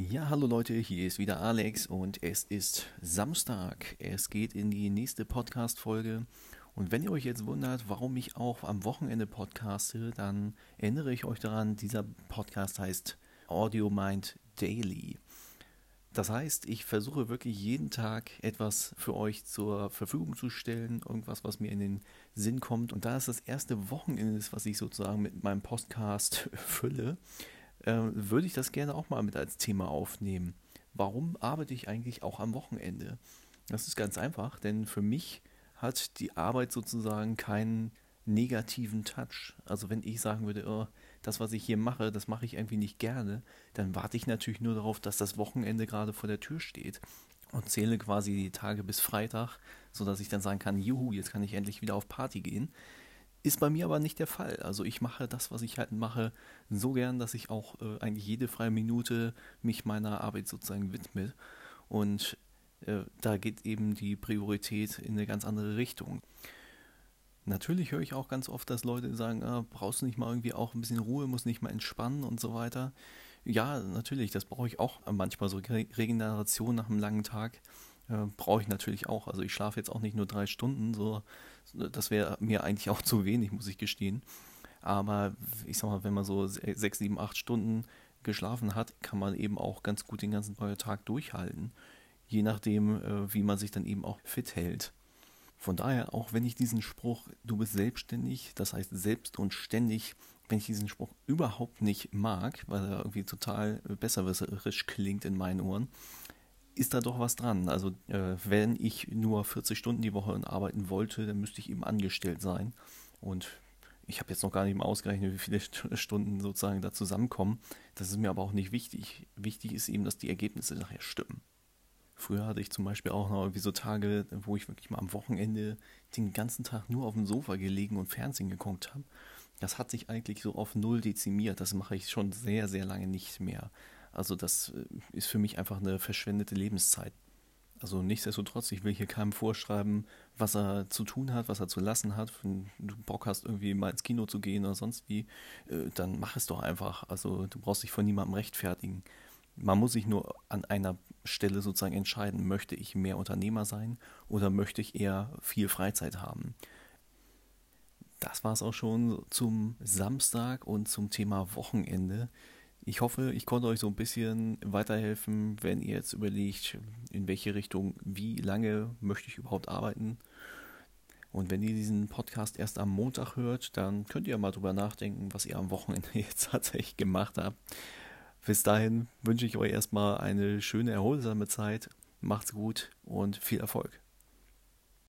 Ja, hallo Leute, hier ist wieder Alex und es ist Samstag. Es geht in die nächste Podcast-Folge. Und wenn ihr euch jetzt wundert, warum ich auch am Wochenende podcaste, dann erinnere ich euch daran, dieser Podcast heißt Audio Mind Daily. Das heißt, ich versuche wirklich jeden Tag etwas für euch zur Verfügung zu stellen, irgendwas, was mir in den Sinn kommt. Und da es das erste Wochenende ist, was ich sozusagen mit meinem Podcast fülle, würde ich das gerne auch mal mit als Thema aufnehmen. Warum arbeite ich eigentlich auch am Wochenende? Das ist ganz einfach, denn für mich hat die Arbeit sozusagen keinen negativen Touch. Also wenn ich sagen würde, oh, das, was ich hier mache, das mache ich irgendwie nicht gerne, dann warte ich natürlich nur darauf, dass das Wochenende gerade vor der Tür steht und zähle quasi die Tage bis Freitag, sodass ich dann sagen kann, juhu, jetzt kann ich endlich wieder auf Party gehen. Ist bei mir aber nicht der Fall. Also ich mache das, was ich halt mache, so gern, dass ich auch äh, eigentlich jede freie Minute mich meiner Arbeit sozusagen widme. Und äh, da geht eben die Priorität in eine ganz andere Richtung. Natürlich höre ich auch ganz oft, dass Leute sagen, ah, brauchst du nicht mal irgendwie auch ein bisschen Ruhe, muss nicht mal entspannen und so weiter. Ja, natürlich, das brauche ich auch manchmal, so Regeneration nach einem langen Tag brauche ich natürlich auch. Also ich schlafe jetzt auch nicht nur drei Stunden, so das wäre mir eigentlich auch zu wenig, muss ich gestehen. Aber ich sag mal, wenn man so sechs, sieben, acht Stunden geschlafen hat, kann man eben auch ganz gut den ganzen Tag durchhalten. Je nachdem, äh, wie man sich dann eben auch fit hält. Von daher, auch wenn ich diesen Spruch, du bist selbstständig, das heißt selbst und ständig, wenn ich diesen Spruch überhaupt nicht mag, weil er irgendwie total besserwisserisch klingt in meinen Ohren, ist da doch was dran. Also äh, wenn ich nur 40 Stunden die Woche arbeiten wollte, dann müsste ich eben angestellt sein. Und ich habe jetzt noch gar nicht mal ausgerechnet, wie viele Stunden sozusagen da zusammenkommen. Das ist mir aber auch nicht wichtig. Wichtig ist eben, dass die Ergebnisse nachher stimmen. Früher hatte ich zum Beispiel auch noch irgendwie so Tage, wo ich wirklich mal am Wochenende den ganzen Tag nur auf dem Sofa gelegen und Fernsehen geguckt habe. Das hat sich eigentlich so auf null dezimiert. Das mache ich schon sehr, sehr lange nicht mehr. Also das äh, ist für mich einfach eine verschwendete Lebenszeit. Also nichtsdestotrotz, ich will hier keinem vorschreiben, was er zu tun hat, was er zu lassen hat. Wenn du Bock hast, irgendwie mal ins Kino zu gehen oder sonst wie, äh, dann mach es doch einfach. Also du brauchst dich von niemandem rechtfertigen. Man muss sich nur an einer Stelle sozusagen entscheiden, möchte ich mehr Unternehmer sein oder möchte ich eher viel Freizeit haben. Das war es auch schon zum Samstag und zum Thema Wochenende. Ich hoffe, ich konnte euch so ein bisschen weiterhelfen, wenn ihr jetzt überlegt, in welche Richtung, wie lange möchte ich überhaupt arbeiten. Und wenn ihr diesen Podcast erst am Montag hört, dann könnt ihr mal drüber nachdenken, was ihr am Wochenende jetzt tatsächlich gemacht habt. Bis dahin wünsche ich euch erstmal eine schöne, erholsame Zeit. Macht's gut und viel Erfolg.